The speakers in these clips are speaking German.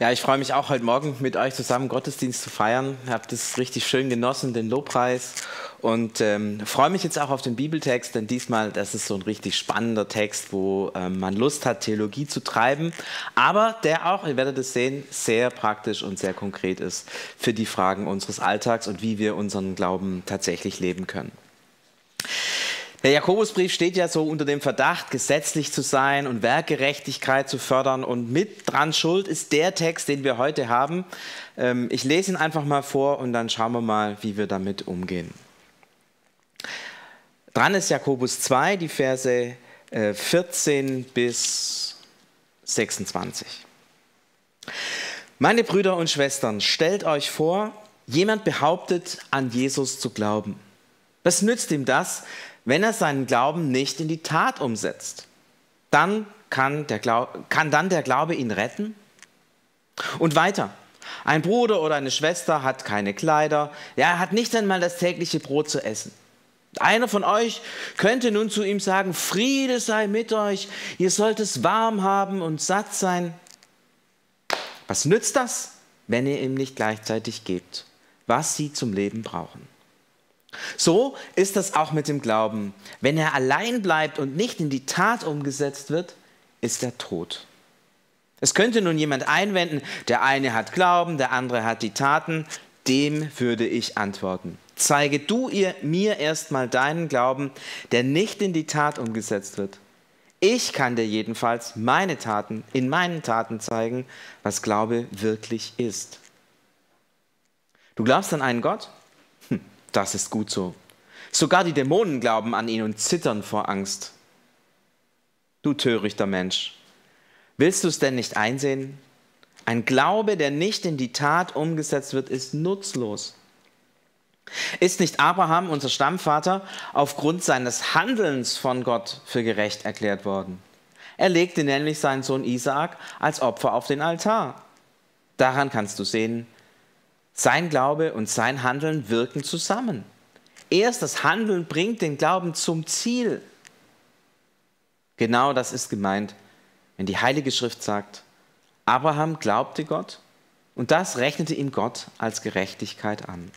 Ja, ich freue mich auch heute Morgen mit euch zusammen Gottesdienst zu feiern. Ich habe das richtig schön genossen, den Lobpreis. Und ähm, freue mich jetzt auch auf den Bibeltext, denn diesmal, das ist so ein richtig spannender Text, wo ähm, man Lust hat, Theologie zu treiben, aber der auch, ihr werdet es sehen, sehr praktisch und sehr konkret ist für die Fragen unseres Alltags und wie wir unseren Glauben tatsächlich leben können. Der Jakobusbrief steht ja so unter dem Verdacht, gesetzlich zu sein und Werkgerechtigkeit zu fördern. Und mit dran schuld ist der Text, den wir heute haben. Ähm, ich lese ihn einfach mal vor und dann schauen wir mal, wie wir damit umgehen. Dran ist Jakobus 2, die Verse 14 äh, bis 26. Meine Brüder und Schwestern, stellt euch vor, jemand behauptet, an Jesus zu glauben. Was nützt ihm das, wenn er seinen Glauben nicht in die Tat umsetzt, dann kann, der Glaube, kann dann der Glaube ihn retten? Und weiter. Ein Bruder oder eine Schwester hat keine Kleider, ja, er hat nicht einmal das tägliche Brot zu essen. Einer von euch könnte nun zu ihm sagen, Friede sei mit euch, ihr sollt es warm haben und satt sein. Was nützt das, wenn ihr ihm nicht gleichzeitig gebt, was sie zum Leben brauchen? So ist das auch mit dem Glauben. Wenn er allein bleibt und nicht in die Tat umgesetzt wird, ist er tot. Es könnte nun jemand einwenden, der eine hat Glauben, der andere hat die Taten. Dem würde ich antworten. Zeige du ihr, mir erstmal deinen Glauben, der nicht in die Tat umgesetzt wird. Ich kann dir jedenfalls meine Taten, in meinen Taten zeigen, was Glaube wirklich ist. Du glaubst an einen Gott? Das ist gut so. Sogar die Dämonen glauben an ihn und zittern vor Angst. Du törichter Mensch, willst du es denn nicht einsehen? Ein Glaube, der nicht in die Tat umgesetzt wird, ist nutzlos. Ist nicht Abraham, unser Stammvater, aufgrund seines Handelns von Gott für gerecht erklärt worden? Er legte nämlich seinen Sohn Isaak als Opfer auf den Altar. Daran kannst du sehen, sein Glaube und sein Handeln wirken zusammen. Erst das Handeln bringt den Glauben zum Ziel. Genau das ist gemeint, wenn die Heilige Schrift sagt, Abraham glaubte Gott und das rechnete ihm Gott als Gerechtigkeit an.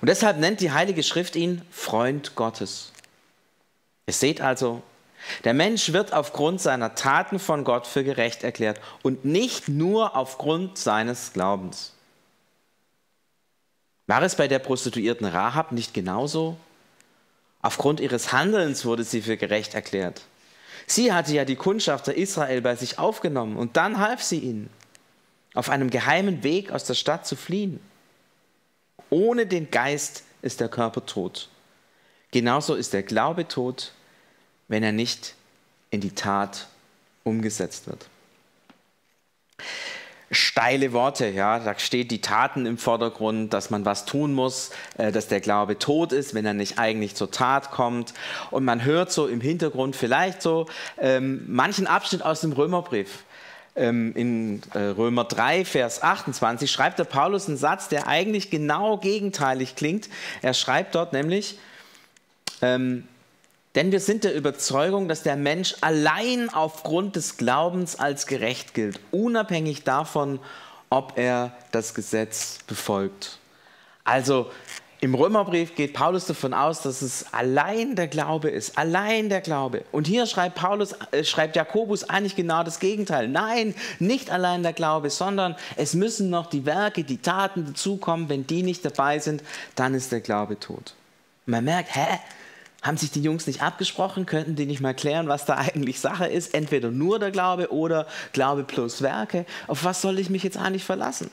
Und deshalb nennt die Heilige Schrift ihn Freund Gottes. Ihr seht also, der Mensch wird aufgrund seiner Taten von Gott für gerecht erklärt und nicht nur aufgrund seines Glaubens. War es bei der Prostituierten Rahab nicht genauso? Aufgrund ihres Handelns wurde sie für gerecht erklärt. Sie hatte ja die Kundschafter Israel bei sich aufgenommen und dann half sie ihnen, auf einem geheimen Weg aus der Stadt zu fliehen. Ohne den Geist ist der Körper tot. Genauso ist der Glaube tot, wenn er nicht in die Tat umgesetzt wird steile Worte. Ja, da steht die Taten im Vordergrund, dass man was tun muss, äh, dass der Glaube tot ist, wenn er nicht eigentlich zur Tat kommt. Und man hört so im Hintergrund vielleicht so ähm, manchen Abschnitt aus dem Römerbrief. Ähm, in äh, Römer 3, Vers 28 schreibt der Paulus einen Satz, der eigentlich genau gegenteilig klingt. Er schreibt dort nämlich, ähm, denn wir sind der Überzeugung, dass der Mensch allein aufgrund des Glaubens als gerecht gilt, unabhängig davon, ob er das Gesetz befolgt. Also im Römerbrief geht Paulus davon aus, dass es allein der Glaube ist, allein der Glaube. Und hier schreibt Paulus, äh, schreibt Jakobus eigentlich genau das Gegenteil. Nein, nicht allein der Glaube, sondern es müssen noch die Werke, die Taten dazukommen. Wenn die nicht dabei sind, dann ist der Glaube tot. Und man merkt, hä? Haben sich die Jungs nicht abgesprochen? Könnten die nicht mal klären, was da eigentlich Sache ist? Entweder nur der Glaube oder Glaube plus Werke. Auf was soll ich mich jetzt eigentlich verlassen?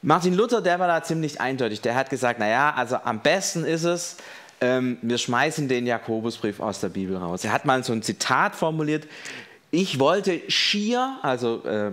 Martin Luther, der war da ziemlich eindeutig. Der hat gesagt, naja, also am besten ist es, ähm, wir schmeißen den Jakobusbrief aus der Bibel raus. Er hat mal so ein Zitat formuliert, ich wollte schier, also äh,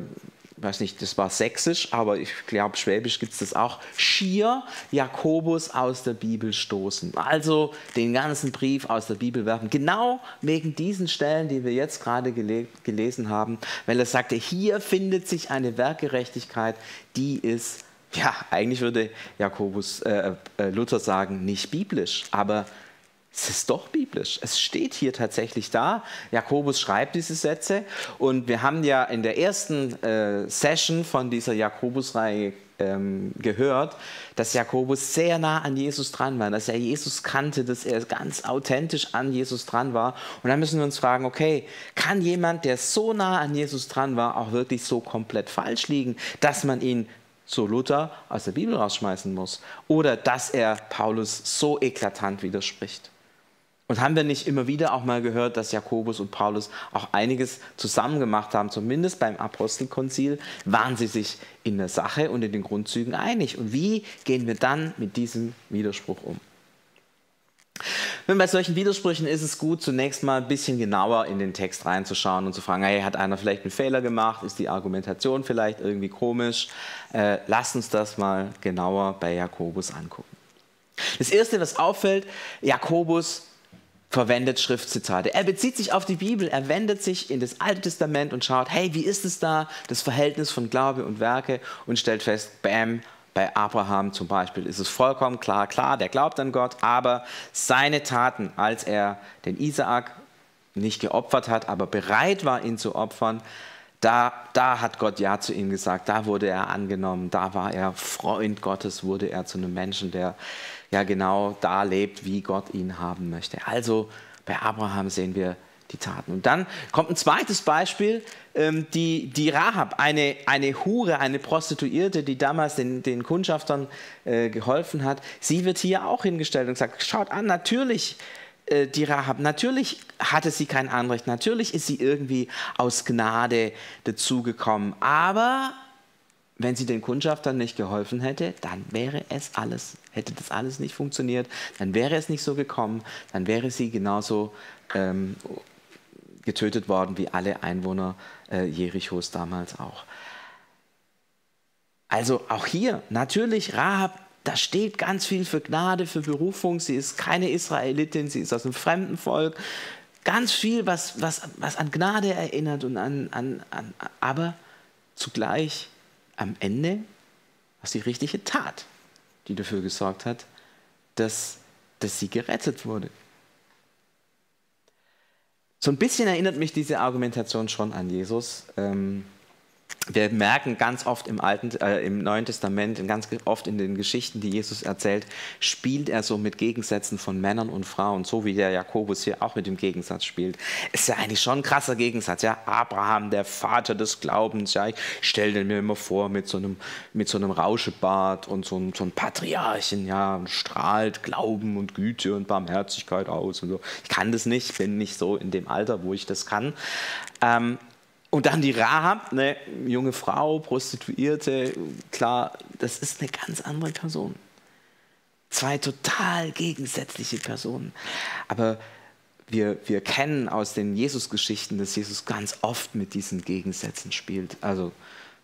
weiß nicht, das war sächsisch, aber ich glaube, schwäbisch gibt es das auch, schier Jakobus aus der Bibel stoßen. Also den ganzen Brief aus der Bibel werfen. Genau wegen diesen Stellen, die wir jetzt gerade gele gelesen haben, weil er sagte, hier findet sich eine Werkgerechtigkeit, die ist, ja, eigentlich würde Jakobus, äh, äh, Luther sagen, nicht biblisch, aber es ist doch biblisch. Es steht hier tatsächlich da. Jakobus schreibt diese Sätze und wir haben ja in der ersten äh, Session von dieser Jakobus-Reihe ähm, gehört, dass Jakobus sehr nah an Jesus dran war, dass er Jesus kannte, dass er ganz authentisch an Jesus dran war. Und dann müssen wir uns fragen, okay, kann jemand, der so nah an Jesus dran war, auch wirklich so komplett falsch liegen, dass man ihn so Luther aus der Bibel rausschmeißen muss? Oder dass er Paulus so eklatant widerspricht? Und haben wir nicht immer wieder auch mal gehört, dass Jakobus und Paulus auch einiges zusammen gemacht haben, zumindest beim Apostelkonzil waren sie sich in der Sache und in den Grundzügen einig. Und wie gehen wir dann mit diesem Widerspruch um? Wenn bei solchen Widersprüchen ist es gut, zunächst mal ein bisschen genauer in den Text reinzuschauen und zu fragen, hey, hat einer vielleicht einen Fehler gemacht? Ist die Argumentation vielleicht irgendwie komisch? Äh, lasst uns das mal genauer bei Jakobus angucken. Das Erste, was auffällt, Jakobus verwendet Schriftzitate. Er bezieht sich auf die Bibel, er wendet sich in das Alte Testament und schaut, hey, wie ist es da, das Verhältnis von Glaube und Werke und stellt fest, bam, bei Abraham zum Beispiel ist es vollkommen klar, klar, der glaubt an Gott, aber seine Taten, als er den Isaak nicht geopfert hat, aber bereit war, ihn zu opfern, da, da hat Gott Ja zu ihm gesagt, da wurde er angenommen, da war er Freund Gottes, wurde er zu einem Menschen, der ja genau da lebt, wie Gott ihn haben möchte. Also bei Abraham sehen wir die Taten. Und dann kommt ein zweites Beispiel, ähm, die, die Rahab, eine, eine Hure, eine Prostituierte, die damals den, den Kundschaftern äh, geholfen hat. Sie wird hier auch hingestellt und gesagt, schaut an, natürlich äh, die Rahab, natürlich hatte sie kein Anrecht, natürlich ist sie irgendwie aus Gnade dazugekommen, aber wenn sie den Kundschaftern nicht geholfen hätte, dann wäre es alles, hätte das alles nicht funktioniert, dann wäre es nicht so gekommen, dann wäre sie genauso ähm, getötet worden wie alle Einwohner äh, Jerichos damals auch. Also auch hier, natürlich, Rahab, da steht ganz viel für Gnade, für Berufung. Sie ist keine Israelitin, sie ist aus einem fremden Volk. Ganz viel, was, was, was an Gnade erinnert und an, an, an aber zugleich am Ende war es die richtige Tat, die dafür gesorgt hat, dass, dass sie gerettet wurde. So ein bisschen erinnert mich diese Argumentation schon an Jesus. Ähm, wir merken ganz oft im, Alten, äh, im Neuen Testament, ganz oft in den Geschichten, die Jesus erzählt, spielt er so mit Gegensätzen von Männern und Frauen, so wie der Jakobus hier auch mit dem Gegensatz spielt. Ist ja eigentlich schon ein krasser Gegensatz. Ja? Abraham, der Vater des Glaubens, ja? ich stelle den mir immer vor mit so einem, mit so einem Rauschebart und so einem, so einem Patriarchen, ja, und strahlt Glauben und Güte und Barmherzigkeit aus. Und so. Ich kann das nicht, bin nicht so in dem Alter, wo ich das kann. Ähm, und dann die Rahab, eine junge Frau, Prostituierte, klar, das ist eine ganz andere Person. Zwei total gegensätzliche Personen. Aber wir, wir kennen aus den Jesus-Geschichten, dass Jesus ganz oft mit diesen Gegensätzen spielt. Also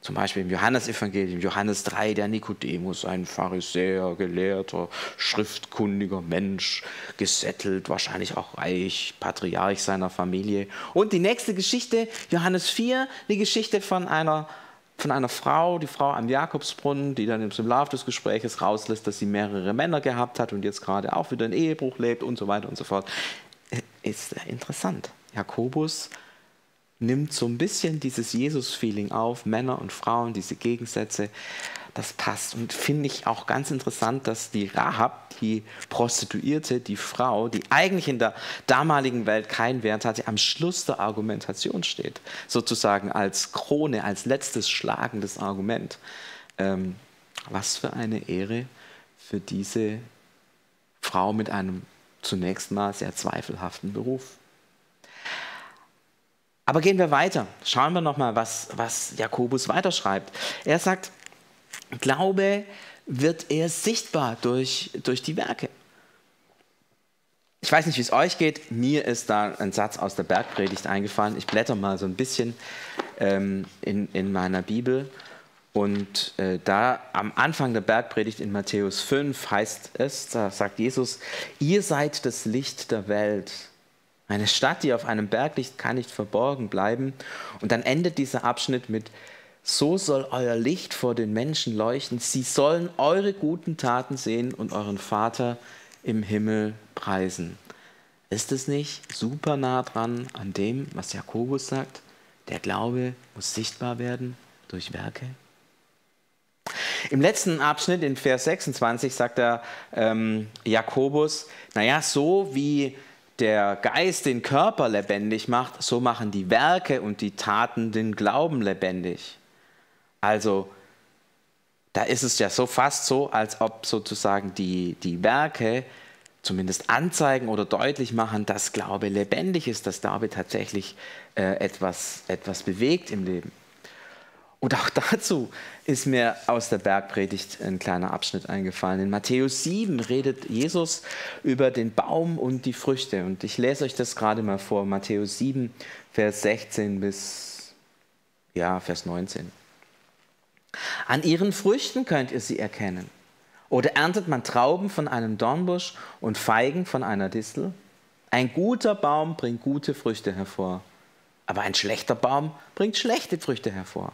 zum Beispiel im Johannesevangelium, Johannes 3, der Nikodemus, ein Pharisäer, gelehrter, schriftkundiger Mensch, gesettelt, wahrscheinlich auch reich, Patriarch seiner Familie. Und die nächste Geschichte, Johannes 4, die Geschichte von einer, von einer Frau, die Frau am Jakobsbrunnen, die dann im Laufe des Gesprächs rauslässt, dass sie mehrere Männer gehabt hat und jetzt gerade auch wieder in Ehebruch lebt und so weiter und so fort. Ist interessant. Jakobus nimmt so ein bisschen dieses Jesus-Feeling auf, Männer und Frauen, diese Gegensätze. Das passt. Und finde ich auch ganz interessant, dass die Rahab, die Prostituierte, die Frau, die eigentlich in der damaligen Welt keinen Wert hatte, am Schluss der Argumentation steht. Sozusagen als Krone, als letztes schlagendes Argument. Ähm, was für eine Ehre für diese Frau mit einem zunächst mal sehr zweifelhaften Beruf. Aber gehen wir weiter. Schauen wir nochmal, was, was Jakobus weiterschreibt. Er sagt, Glaube wird erst sichtbar durch, durch die Werke. Ich weiß nicht, wie es euch geht. Mir ist da ein Satz aus der Bergpredigt eingefallen. Ich blätter mal so ein bisschen ähm, in, in meiner Bibel. Und äh, da am Anfang der Bergpredigt in Matthäus 5 heißt es, da sagt Jesus, ihr seid das Licht der Welt. Eine Stadt, die auf einem Berg liegt, kann nicht verborgen bleiben. Und dann endet dieser Abschnitt mit, so soll euer Licht vor den Menschen leuchten. Sie sollen eure guten Taten sehen und euren Vater im Himmel preisen. Ist es nicht super nah dran an dem, was Jakobus sagt? Der Glaube muss sichtbar werden durch Werke. Im letzten Abschnitt, in Vers 26, sagt er ähm, Jakobus, naja, so wie der Geist den Körper lebendig macht, so machen die Werke und die Taten den Glauben lebendig. Also da ist es ja so fast so, als ob sozusagen die, die Werke zumindest anzeigen oder deutlich machen, dass Glaube lebendig ist, dass Glaube tatsächlich äh, etwas, etwas bewegt im Leben. Und auch dazu ist mir aus der Bergpredigt ein kleiner Abschnitt eingefallen. In Matthäus 7 redet Jesus über den Baum und die Früchte. Und ich lese euch das gerade mal vor. Matthäus 7, Vers 16 bis ja, Vers 19. An ihren Früchten könnt ihr sie erkennen. Oder erntet man Trauben von einem Dornbusch und Feigen von einer Distel? Ein guter Baum bringt gute Früchte hervor, aber ein schlechter Baum bringt schlechte Früchte hervor.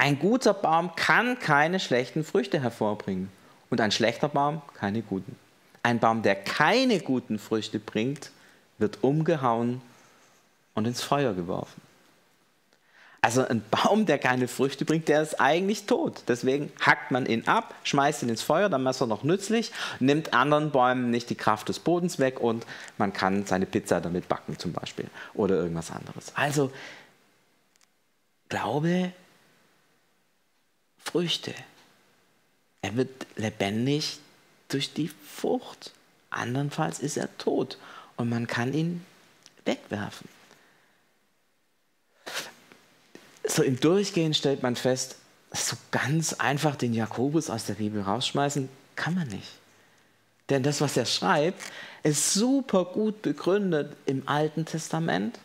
Ein guter Baum kann keine schlechten Früchte hervorbringen und ein schlechter Baum keine guten. Ein Baum, der keine guten Früchte bringt, wird umgehauen und ins Feuer geworfen. Also ein Baum, der keine Früchte bringt, der ist eigentlich tot. Deswegen hackt man ihn ab, schmeißt ihn ins Feuer, dann ist er noch nützlich, nimmt anderen Bäumen nicht die Kraft des Bodens weg und man kann seine Pizza damit backen zum Beispiel oder irgendwas anderes. Also Glaube Früchte. Er wird lebendig durch die Frucht. Andernfalls ist er tot und man kann ihn wegwerfen. So im Durchgehen stellt man fest, so ganz einfach den Jakobus aus der Bibel rausschmeißen kann man nicht. Denn das, was er schreibt, ist super gut begründet im Alten Testament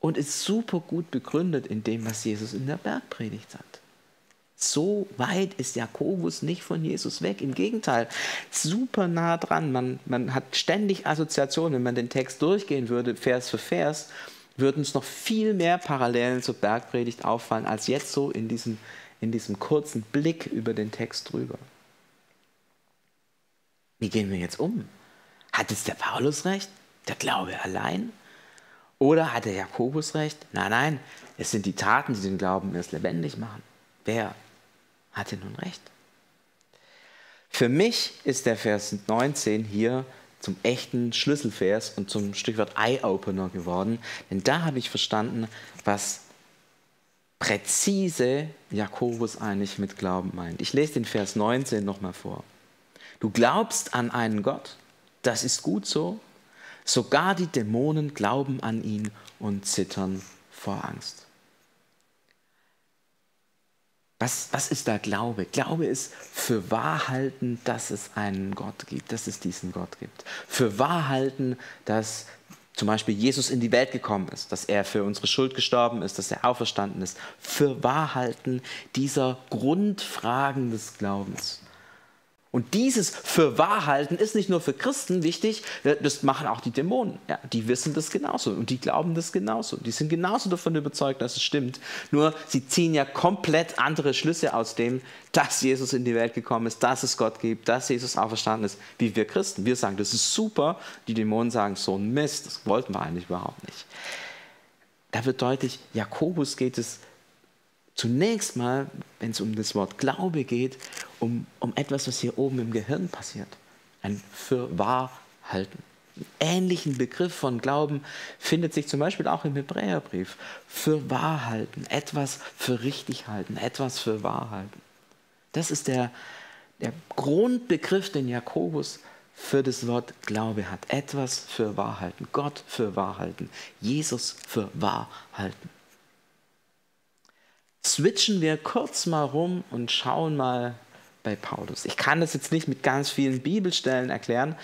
und ist super gut begründet in dem, was Jesus in der Bergpredigt sagt. So weit ist Jakobus nicht von Jesus weg. Im Gegenteil, super nah dran. Man, man hat ständig Assoziationen. Wenn man den Text durchgehen würde, Vers für Vers, würden uns noch viel mehr Parallelen zur Bergpredigt auffallen, als jetzt so in diesem, in diesem kurzen Blick über den Text drüber. Wie gehen wir jetzt um? Hat jetzt der Paulus recht? Der Glaube allein? Oder hat der Jakobus recht? Nein, nein, es sind die Taten, die den Glauben erst lebendig machen. Wer hatte nun recht. Für mich ist der Vers 19 hier zum echten Schlüsselvers und zum Stichwort Eye-Opener geworden, denn da habe ich verstanden, was präzise Jakobus eigentlich mit Glauben meint. Ich lese den Vers 19 nochmal vor. Du glaubst an einen Gott, das ist gut so, sogar die Dämonen glauben an ihn und zittern vor Angst. Was, was ist da Glaube? Glaube ist für wahrhalten, dass es einen Gott gibt, dass es diesen Gott gibt. Für wahrhalten, dass zum Beispiel Jesus in die Welt gekommen ist, dass er für unsere Schuld gestorben ist, dass er auferstanden ist. Für wahrhalten dieser Grundfragen des Glaubens. Und dieses für wahr halten ist nicht nur für Christen wichtig, das machen auch die Dämonen. Ja, die wissen das genauso und die glauben das genauso. Die sind genauso davon überzeugt, dass es stimmt. Nur sie ziehen ja komplett andere Schlüsse aus dem, dass Jesus in die Welt gekommen ist, dass es Gott gibt, dass Jesus auferstanden ist, wie wir Christen. Wir sagen, das ist super. Die Dämonen sagen, so ein Mist, das wollten wir eigentlich überhaupt nicht. Da wird deutlich, Jakobus geht es zunächst mal, wenn es um das Wort Glaube geht, um, um etwas, was hier oben im Gehirn passiert. Ein für wahr halten. Einen ähnlichen Begriff von Glauben findet sich zum Beispiel auch im Hebräerbrief. Für halten, etwas für richtig halten, etwas für wahr halten. Das ist der, der Grundbegriff, den Jakobus für das Wort Glaube hat. Etwas für wahr halten, Gott für wahr halten, Jesus für wahr halten switchen wir kurz mal rum und schauen mal bei Paulus. Ich kann das jetzt nicht mit ganz vielen Bibelstellen erklären,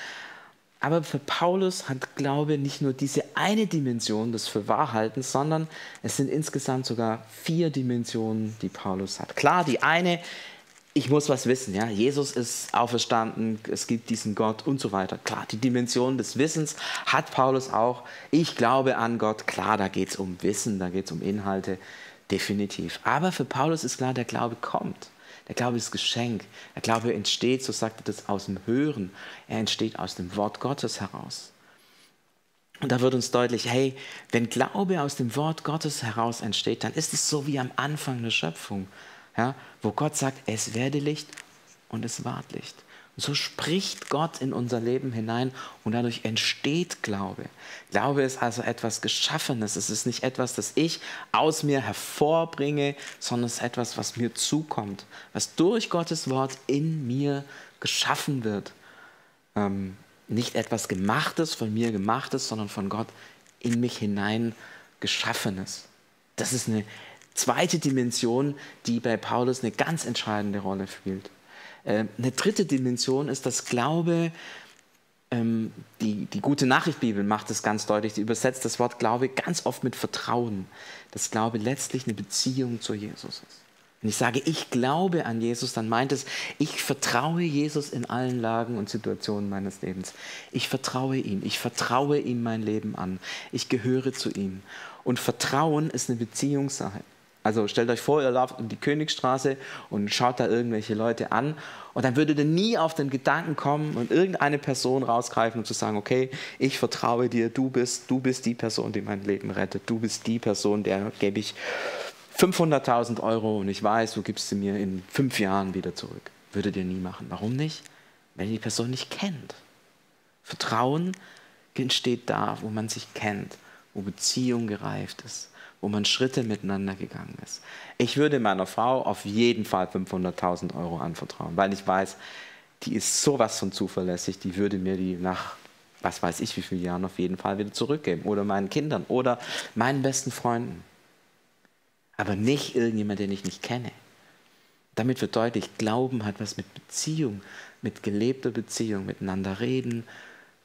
aber für Paulus hat Glaube nicht nur diese eine Dimension des Fürwahrhaltens, sondern es sind insgesamt sogar vier Dimensionen, die Paulus hat. Klar, die eine, ich muss was wissen, ja, Jesus ist auferstanden, es gibt diesen Gott und so weiter. Klar, die Dimension des Wissens hat Paulus auch. Ich glaube an Gott, klar, da geht es um Wissen, da geht es um Inhalte, definitiv. Aber für Paulus ist klar, der Glaube kommt. Der Glaube ist Geschenk. Der Glaube entsteht, so sagt er das, aus dem Hören. Er entsteht aus dem Wort Gottes heraus. Und da wird uns deutlich, hey, wenn Glaube aus dem Wort Gottes heraus entsteht, dann ist es so wie am Anfang der Schöpfung, ja, wo Gott sagt, es werde Licht und es ward Licht. So spricht Gott in unser Leben hinein und dadurch entsteht Glaube. Glaube ist also etwas Geschaffenes. Es ist nicht etwas, das ich aus mir hervorbringe, sondern es ist etwas, was mir zukommt, was durch Gottes Wort in mir geschaffen wird. Ähm, nicht etwas Gemachtes, von mir Gemachtes, sondern von Gott in mich hinein Geschaffenes. Das ist eine zweite Dimension, die bei Paulus eine ganz entscheidende Rolle spielt. Äh, eine dritte Dimension ist, dass Glaube, ähm, die, die gute Nachricht Bibel macht es ganz deutlich, die übersetzt das Wort Glaube ganz oft mit Vertrauen, dass Glaube letztlich eine Beziehung zu Jesus ist. Wenn ich sage, ich glaube an Jesus, dann meint es, ich vertraue Jesus in allen Lagen und Situationen meines Lebens. Ich vertraue ihm, ich vertraue ihm mein Leben an, ich gehöre zu ihm. Und Vertrauen ist eine Beziehungssache. Also stellt euch vor, ihr lauft um die Königstraße und schaut da irgendwelche Leute an und dann würdet ihr nie auf den Gedanken kommen und irgendeine Person rausgreifen und zu sagen, okay, ich vertraue dir, du bist, du bist die Person, die mein Leben rettet, du bist die Person, der gebe ich 500.000 Euro und ich weiß, du gibst sie mir in fünf Jahren wieder zurück. Würdet ihr nie machen. Warum nicht? Wenn ihr die Person nicht kennt. Vertrauen entsteht da, wo man sich kennt, wo Beziehung gereift ist wo man Schritte miteinander gegangen ist. Ich würde meiner Frau auf jeden Fall 500.000 Euro anvertrauen, weil ich weiß, die ist sowas von zuverlässig, die würde mir die nach, was weiß ich, wie vielen Jahren auf jeden Fall wieder zurückgeben. Oder meinen Kindern oder meinen besten Freunden. Aber nicht irgendjemand, den ich nicht kenne. Damit wird deutlich, Glauben hat was mit Beziehung, mit gelebter Beziehung, miteinander reden,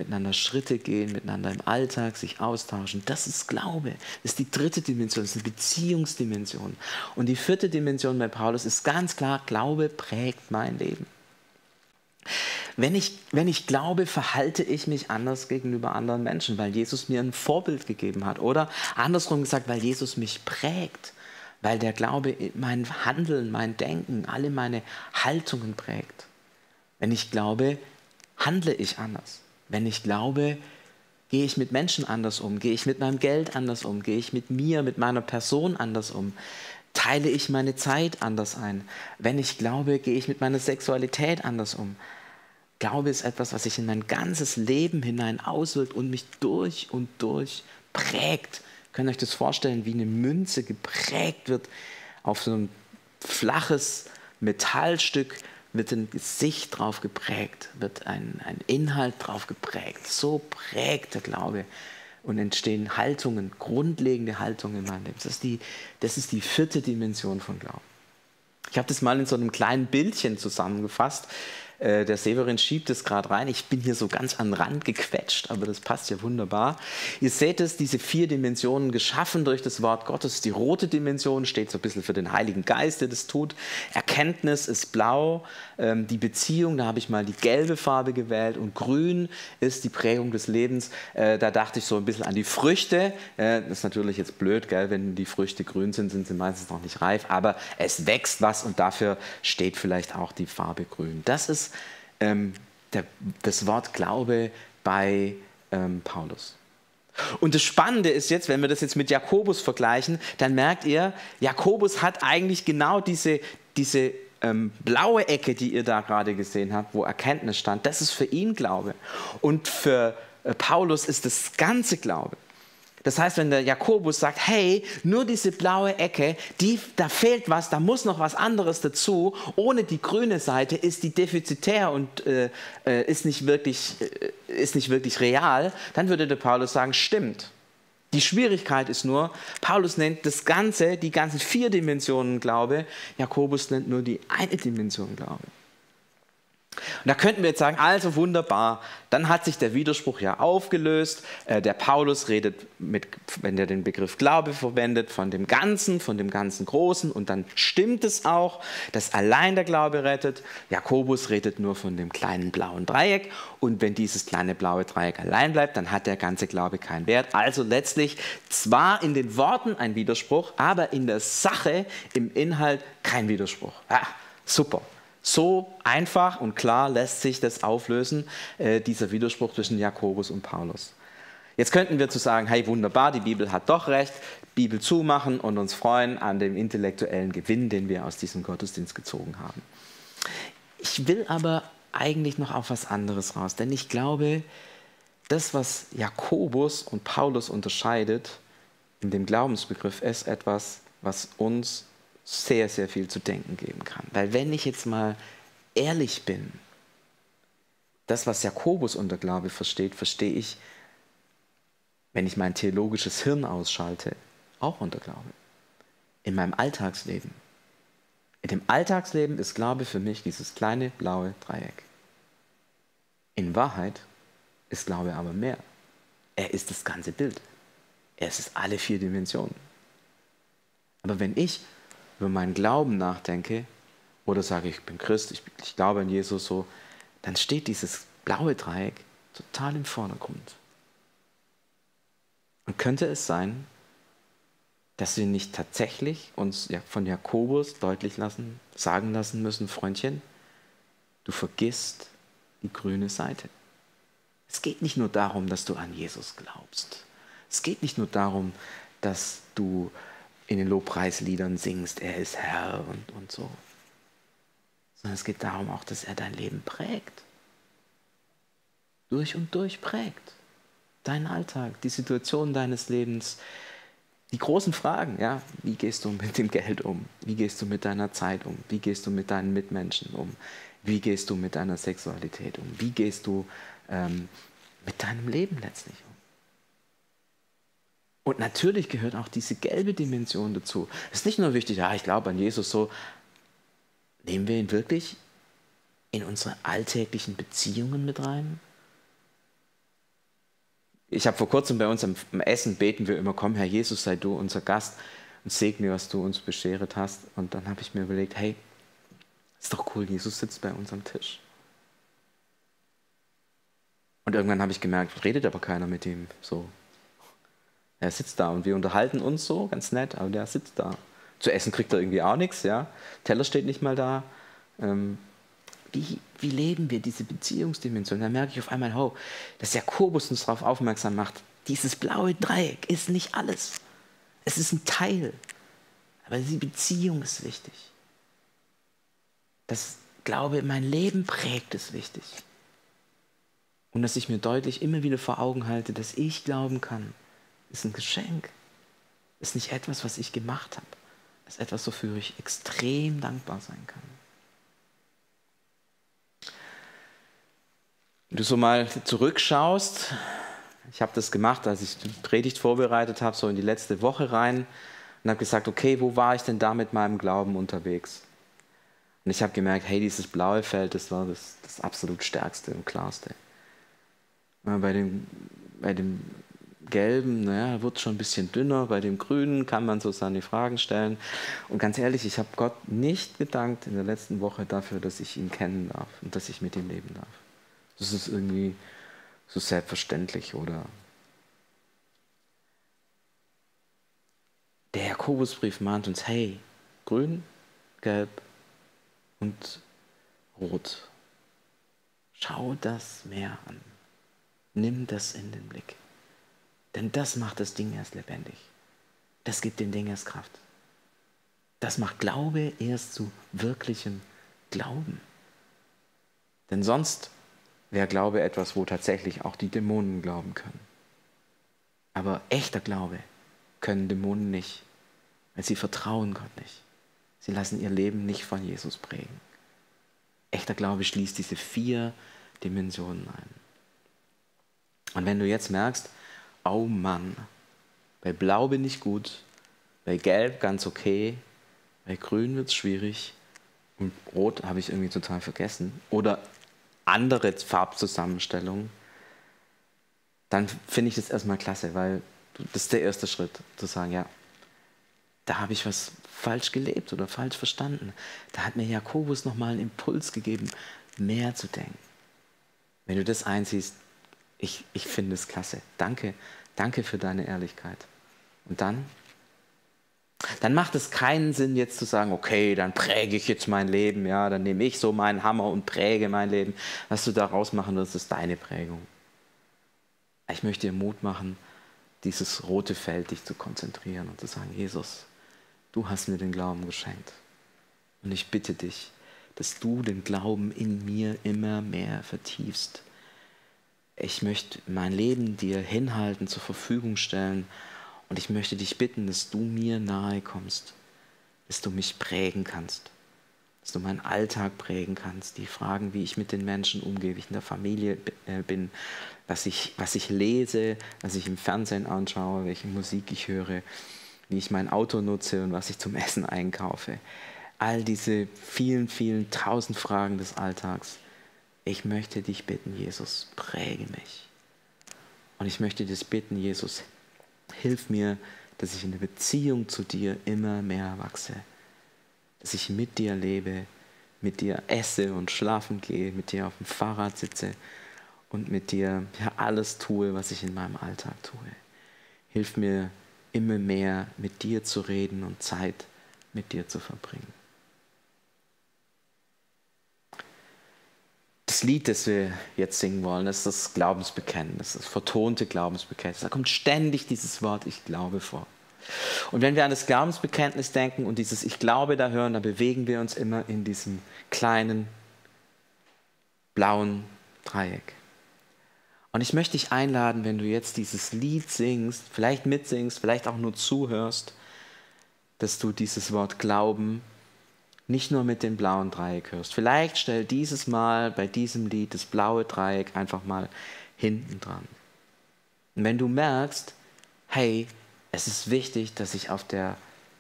miteinander Schritte gehen, miteinander im Alltag sich austauschen. Das ist Glaube. Das ist die dritte Dimension, das ist eine Beziehungsdimension. Und die vierte Dimension bei Paulus ist ganz klar, Glaube prägt mein Leben. Wenn ich, wenn ich glaube, verhalte ich mich anders gegenüber anderen Menschen, weil Jesus mir ein Vorbild gegeben hat. Oder andersrum gesagt, weil Jesus mich prägt, weil der Glaube mein Handeln, mein Denken, alle meine Haltungen prägt. Wenn ich glaube, handle ich anders. Wenn ich glaube, gehe ich mit Menschen anders um, gehe ich mit meinem Geld anders um, gehe ich mit mir, mit meiner Person anders um, teile ich meine Zeit anders ein. Wenn ich glaube, gehe ich mit meiner Sexualität anders um. Glaube ist etwas, was sich in mein ganzes Leben hinein auswirkt und mich durch und durch prägt. Könnt ihr euch das vorstellen, wie eine Münze geprägt wird auf so ein flaches Metallstück, wird ein Gesicht drauf geprägt, wird ein, ein Inhalt drauf geprägt. So prägt der Glaube und entstehen Haltungen, grundlegende Haltungen in meinem Leben. Das ist die, das ist die vierte Dimension von Glauben. Ich habe das mal in so einem kleinen Bildchen zusammengefasst. Äh, der Severin schiebt es gerade rein. Ich bin hier so ganz an den Rand gequetscht, aber das passt ja wunderbar. Ihr seht es, diese vier Dimensionen geschaffen durch das Wort Gottes. Die rote Dimension steht so ein bisschen für den Heiligen Geist, der das tut. Erkenntnis ist blau. Ähm, die Beziehung, da habe ich mal die gelbe Farbe gewählt. Und grün ist die Prägung des Lebens. Äh, da dachte ich so ein bisschen an die Früchte. Äh, das ist natürlich jetzt blöd, gell? wenn die Früchte grün sind, sind sie meistens noch nicht reif. Aber es wächst was und dafür steht vielleicht auch die Farbe grün. Das ist ähm, der, das Wort Glaube bei ähm, Paulus. Und das Spannende ist jetzt, wenn wir das jetzt mit Jakobus vergleichen, dann merkt ihr, Jakobus hat eigentlich genau diese, diese ähm, blaue Ecke, die ihr da gerade gesehen habt, wo Erkenntnis stand, das ist für ihn Glaube. Und für äh, Paulus ist das ganze Glaube. Das heißt, wenn der Jakobus sagt, hey, nur diese blaue Ecke, die, da fehlt was, da muss noch was anderes dazu, ohne die grüne Seite ist die defizitär und äh, äh, ist, nicht wirklich, äh, ist nicht wirklich real, dann würde der Paulus sagen, stimmt. Die Schwierigkeit ist nur, Paulus nennt das Ganze, die ganzen vier Dimensionen Glaube, Jakobus nennt nur die eine Dimension Glaube. Und da könnten wir jetzt sagen, also wunderbar, dann hat sich der Widerspruch ja aufgelöst. Äh, der Paulus redet, mit, wenn er den Begriff Glaube verwendet, von dem Ganzen, von dem ganzen Großen und dann stimmt es auch, dass allein der Glaube rettet. Jakobus redet nur von dem kleinen blauen Dreieck und wenn dieses kleine blaue Dreieck allein bleibt, dann hat der ganze Glaube keinen Wert. Also letztlich zwar in den Worten ein Widerspruch, aber in der Sache, im Inhalt kein Widerspruch. Ah, super. So einfach und klar lässt sich das auflösen, äh, dieser Widerspruch zwischen Jakobus und Paulus. Jetzt könnten wir zu sagen, hey wunderbar, die Bibel hat doch recht, Bibel zumachen und uns freuen an dem intellektuellen Gewinn, den wir aus diesem Gottesdienst gezogen haben. Ich will aber eigentlich noch auf was anderes raus, denn ich glaube, das, was Jakobus und Paulus unterscheidet in dem Glaubensbegriff, ist etwas, was uns sehr, sehr viel zu denken geben kann. Weil wenn ich jetzt mal ehrlich bin, das, was Jakobus unter Glaube versteht, verstehe ich, wenn ich mein theologisches Hirn ausschalte, auch unter Glaube. In meinem Alltagsleben. In dem Alltagsleben ist Glaube für mich dieses kleine blaue Dreieck. In Wahrheit ist Glaube aber mehr. Er ist das ganze Bild. Er ist alle vier Dimensionen. Aber wenn ich über meinen Glauben nachdenke oder sage, ich bin Christ, ich, ich glaube an Jesus so, dann steht dieses blaue Dreieck total im Vordergrund. Und könnte es sein, dass wir nicht tatsächlich uns von Jakobus deutlich lassen, sagen lassen müssen, Freundchen, du vergisst die grüne Seite. Es geht nicht nur darum, dass du an Jesus glaubst. Es geht nicht nur darum, dass du in den Lobpreisliedern singst, er ist Herr und, und so. Sondern es geht darum auch, dass er dein Leben prägt. Durch und durch prägt. Deinen Alltag, die Situation deines Lebens, die großen Fragen, ja, wie gehst du mit dem Geld um? Wie gehst du mit deiner Zeit um? Wie gehst du mit deinen Mitmenschen um? Wie gehst du mit deiner Sexualität um? Wie gehst du ähm, mit deinem Leben letztlich um? Und natürlich gehört auch diese gelbe Dimension dazu. Es ist nicht nur wichtig, ja, ich glaube an Jesus so. Nehmen wir ihn wirklich in unsere alltäglichen Beziehungen mit rein? Ich habe vor kurzem bei uns am Essen beten wir immer, komm Herr Jesus, sei du unser Gast und segne, was du uns bescheret hast. Und dann habe ich mir überlegt, hey, ist doch cool, Jesus sitzt bei uns am Tisch. Und irgendwann habe ich gemerkt, redet aber keiner mit ihm so. Er sitzt da und wir unterhalten uns so, ganz nett, aber der sitzt da. Zu essen kriegt er irgendwie auch nichts, ja. Teller steht nicht mal da. Ähm, wie, wie leben wir diese Beziehungsdimension? Da merke ich auf einmal, oh, dass Jakobus uns darauf aufmerksam macht, dieses blaue Dreieck ist nicht alles. Es ist ein Teil. Aber die Beziehung ist wichtig. Das Glaube in mein Leben prägt ist wichtig. Und dass ich mir deutlich immer wieder vor Augen halte, dass ich glauben kann, ist ein Geschenk. Ist nicht etwas, was ich gemacht habe. Ist etwas, wofür ich extrem dankbar sein kann. Wenn du so mal zurückschaust, ich habe das gemacht, als ich die Predigt vorbereitet habe, so in die letzte Woche rein und habe gesagt, okay, wo war ich denn da mit meinem Glauben unterwegs? Und ich habe gemerkt, hey, dieses blaue Feld, das war das, das absolut stärkste und klarste. Bei dem, bei dem gelben, naja, wird schon ein bisschen dünner. Bei dem grünen kann man so seine Fragen stellen. Und ganz ehrlich, ich habe Gott nicht gedankt in der letzten Woche dafür, dass ich ihn kennen darf und dass ich mit ihm leben darf. Das ist irgendwie so selbstverständlich oder. Der Jakobusbrief mahnt uns, hey, grün, gelb und rot. Schau das Meer an. Nimm das in den Blick. Denn das macht das Ding erst lebendig. Das gibt dem Ding erst Kraft. Das macht Glaube erst zu wirklichem Glauben. Denn sonst wäre Glaube etwas, wo tatsächlich auch die Dämonen glauben können. Aber echter Glaube können Dämonen nicht, weil sie vertrauen Gott nicht. Sie lassen ihr Leben nicht von Jesus prägen. Echter Glaube schließt diese vier Dimensionen ein. Und wenn du jetzt merkst, oh Mann, bei Blau bin ich gut, bei Gelb ganz okay, bei Grün wird es schwierig und Rot habe ich irgendwie total vergessen. Oder andere Farbzusammenstellung, dann finde ich das erstmal klasse, weil das ist der erste Schritt, zu sagen, ja, da habe ich was falsch gelebt oder falsch verstanden. Da hat mir Jakobus nochmal einen Impuls gegeben, mehr zu denken. Wenn du das einsiehst, ich, ich finde es klasse. Danke, danke für deine Ehrlichkeit. Und dann dann macht es keinen Sinn, jetzt zu sagen, okay, dann präge ich jetzt mein Leben, ja, dann nehme ich so meinen Hammer und präge mein Leben. Was du daraus machen wirst, ist deine Prägung. Ich möchte dir Mut machen, dieses rote Feld dich zu konzentrieren und zu sagen, Jesus, du hast mir den Glauben geschenkt. Und ich bitte dich, dass du den Glauben in mir immer mehr vertiefst. Ich möchte mein Leben dir hinhalten, zur Verfügung stellen und ich möchte dich bitten, dass du mir nahe kommst, dass du mich prägen kannst, dass du meinen Alltag prägen kannst, die Fragen, wie ich mit den Menschen umgehe, wie ich in der Familie äh, bin, was ich, was ich lese, was ich im Fernsehen anschaue, welche Musik ich höre, wie ich mein Auto nutze und was ich zum Essen einkaufe. All diese vielen, vielen tausend Fragen des Alltags. Ich möchte dich bitten, Jesus, präge mich. Und ich möchte dich bitten, Jesus, hilf mir, dass ich in der Beziehung zu dir immer mehr wachse. Dass ich mit dir lebe, mit dir esse und schlafen gehe, mit dir auf dem Fahrrad sitze und mit dir ja, alles tue, was ich in meinem Alltag tue. Hilf mir immer mehr mit dir zu reden und Zeit mit dir zu verbringen. Das Lied, das wir jetzt singen wollen, ist das Glaubensbekenntnis, das vertonte Glaubensbekenntnis. Da kommt ständig dieses Wort Ich glaube vor. Und wenn wir an das Glaubensbekenntnis denken und dieses Ich glaube da hören, dann bewegen wir uns immer in diesem kleinen blauen Dreieck. Und ich möchte dich einladen, wenn du jetzt dieses Lied singst, vielleicht mitsingst, vielleicht auch nur zuhörst, dass du dieses Wort Glauben nicht nur mit dem blauen Dreieck hörst. Vielleicht stell dieses Mal bei diesem Lied das blaue Dreieck einfach mal hinten dran. Und wenn du merkst, hey, es ist wichtig, dass ich auf der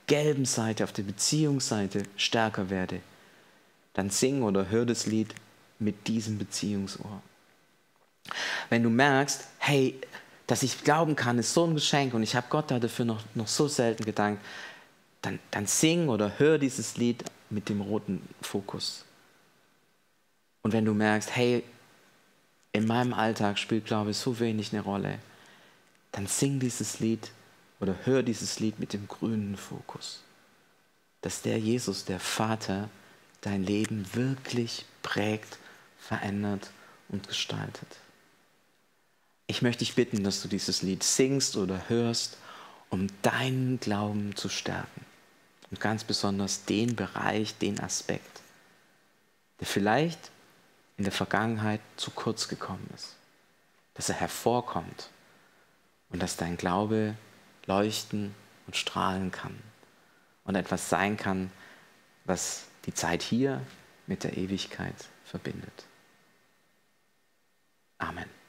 gelben Seite, auf der Beziehungsseite stärker werde, dann sing oder hör das Lied mit diesem Beziehungsohr. Wenn du merkst, hey, dass ich glauben kann, ist so ein Geschenk und ich habe Gott dafür noch, noch so selten gedankt, dann, dann sing oder hör dieses Lied mit dem roten Fokus. Und wenn du merkst, hey, in meinem Alltag spielt Glaube so wenig eine Rolle, dann sing dieses Lied oder hör dieses Lied mit dem grünen Fokus. Dass der Jesus, der Vater, dein Leben wirklich prägt, verändert und gestaltet. Ich möchte dich bitten, dass du dieses Lied singst oder hörst, um deinen Glauben zu stärken. Und ganz besonders den Bereich, den Aspekt, der vielleicht in der Vergangenheit zu kurz gekommen ist. Dass er hervorkommt und dass dein Glaube leuchten und strahlen kann und etwas sein kann, was die Zeit hier mit der Ewigkeit verbindet. Amen.